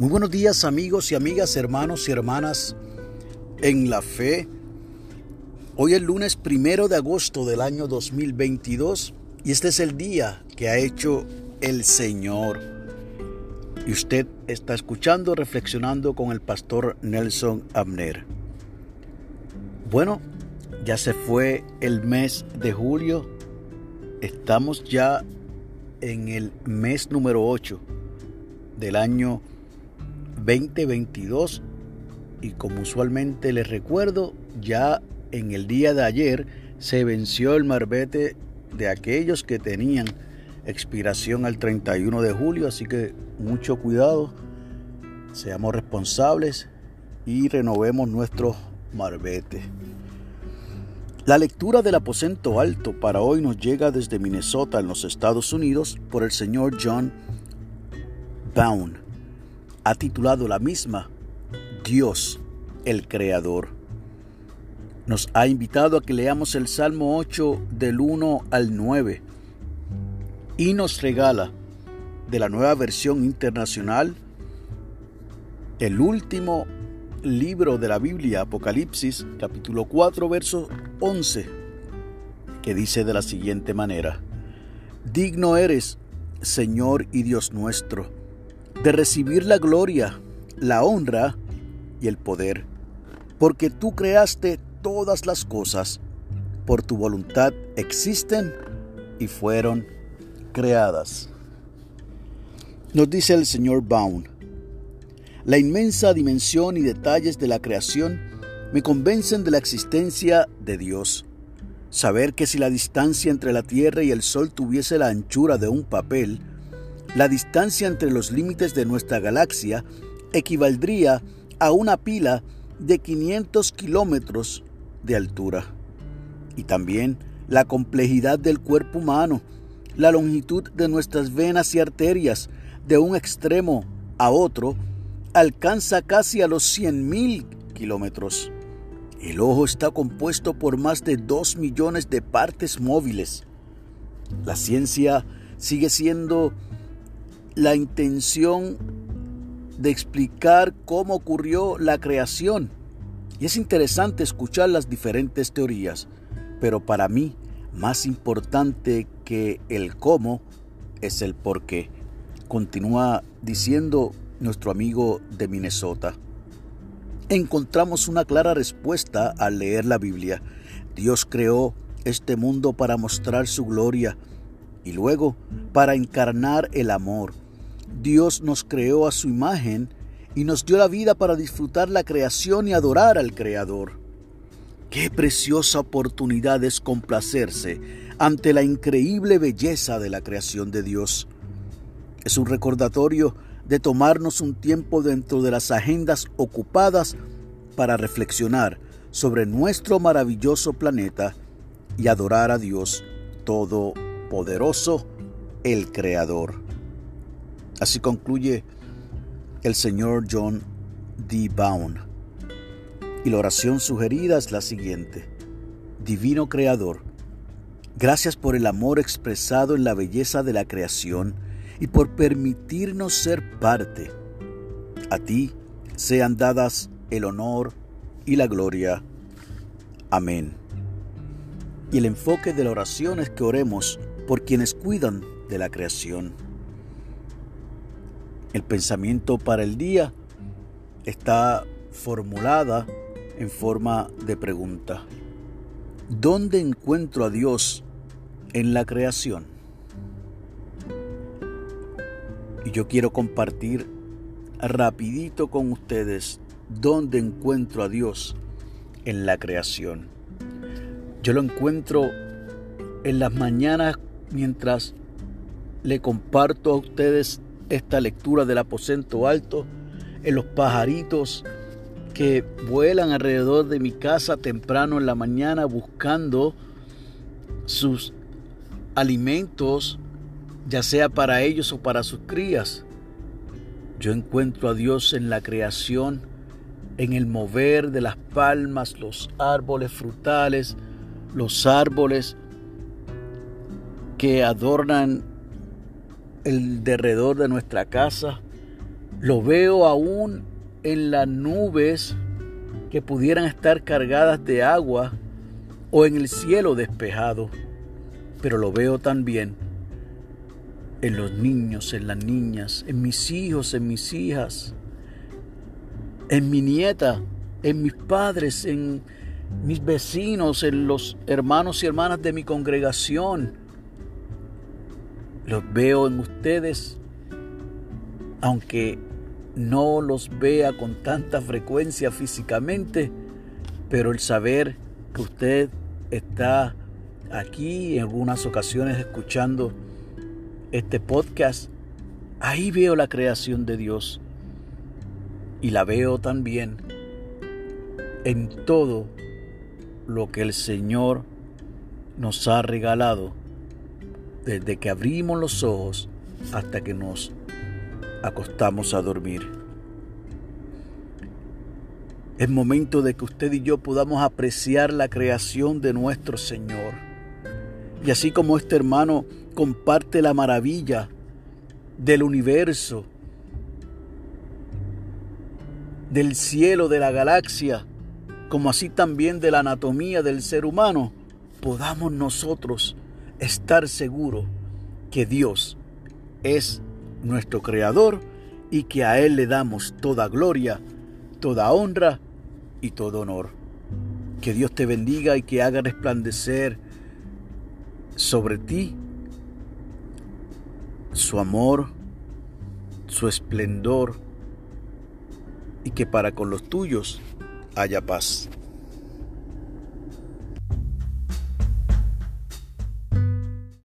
Muy buenos días amigos y amigas, hermanos y hermanas en la fe. Hoy es lunes primero de agosto del año 2022 y este es el día que ha hecho el Señor. Y usted está escuchando, reflexionando con el pastor Nelson Abner. Bueno, ya se fue el mes de julio. Estamos ya en el mes número 8 del año 2022 y como usualmente les recuerdo, ya en el día de ayer se venció el marbete de aquellos que tenían expiración al 31 de julio, así que mucho cuidado, seamos responsables y renovemos nuestro marbete. La lectura del aposento alto para hoy nos llega desde Minnesota en los Estados Unidos por el señor John Bound ha titulado la misma Dios el Creador. Nos ha invitado a que leamos el Salmo 8 del 1 al 9 y nos regala de la nueva versión internacional el último libro de la Biblia, Apocalipsis, capítulo 4, verso 11, que dice de la siguiente manera, Digno eres, Señor y Dios nuestro, de recibir la gloria, la honra y el poder, porque tú creaste todas las cosas, por tu voluntad existen y fueron creadas. Nos dice el señor Baum, la inmensa dimensión y detalles de la creación me convencen de la existencia de Dios. Saber que si la distancia entre la Tierra y el Sol tuviese la anchura de un papel, la distancia entre los límites de nuestra galaxia equivaldría a una pila de 500 kilómetros de altura. Y también la complejidad del cuerpo humano, la longitud de nuestras venas y arterias de un extremo a otro, alcanza casi a los 100.000 kilómetros. El ojo está compuesto por más de 2 millones de partes móviles. La ciencia sigue siendo la intención de explicar cómo ocurrió la creación. Y es interesante escuchar las diferentes teorías, pero para mí más importante que el cómo es el por qué. Continúa diciendo nuestro amigo de Minnesota. Encontramos una clara respuesta al leer la Biblia. Dios creó este mundo para mostrar su gloria y luego para encarnar el amor. Dios nos creó a su imagen y nos dio la vida para disfrutar la creación y adorar al Creador. Qué preciosa oportunidad es complacerse ante la increíble belleza de la creación de Dios. Es un recordatorio de tomarnos un tiempo dentro de las agendas ocupadas para reflexionar sobre nuestro maravilloso planeta y adorar a Dios Todopoderoso, el Creador. Así concluye el señor John D. Bound. Y la oración sugerida es la siguiente. Divino Creador, gracias por el amor expresado en la belleza de la creación y por permitirnos ser parte. A ti sean dadas el honor y la gloria. Amén. Y el enfoque de la oración es que oremos por quienes cuidan de la creación. El pensamiento para el día está formulada en forma de pregunta. ¿Dónde encuentro a Dios en la creación? Y yo quiero compartir rapidito con ustedes dónde encuentro a Dios en la creación. Yo lo encuentro en las mañanas mientras le comparto a ustedes esta lectura del aposento alto, en los pajaritos que vuelan alrededor de mi casa temprano en la mañana buscando sus alimentos, ya sea para ellos o para sus crías. Yo encuentro a Dios en la creación, en el mover de las palmas, los árboles frutales, los árboles que adornan el derredor de nuestra casa, Lo veo aún en las nubes que pudieran estar cargadas de agua o en el cielo despejado. Pero lo veo también en los niños, en las niñas, en mis hijos, en mis hijas, en mi nieta, en mis padres, en mis vecinos, en los hermanos y hermanas de mi congregación. Los veo en ustedes, aunque no los vea con tanta frecuencia físicamente, pero el saber que usted está aquí en algunas ocasiones escuchando este podcast, ahí veo la creación de Dios y la veo también en todo lo que el Señor nos ha regalado desde que abrimos los ojos hasta que nos acostamos a dormir. Es momento de que usted y yo podamos apreciar la creación de nuestro Señor. Y así como este hermano comparte la maravilla del universo, del cielo, de la galaxia, como así también de la anatomía del ser humano, podamos nosotros estar seguros que Dios es nuestro Creador y que a Él le damos toda gloria, toda honra y todo honor. Que Dios te bendiga y que haga resplandecer sobre ti su amor, su esplendor y que para con los tuyos haya paz.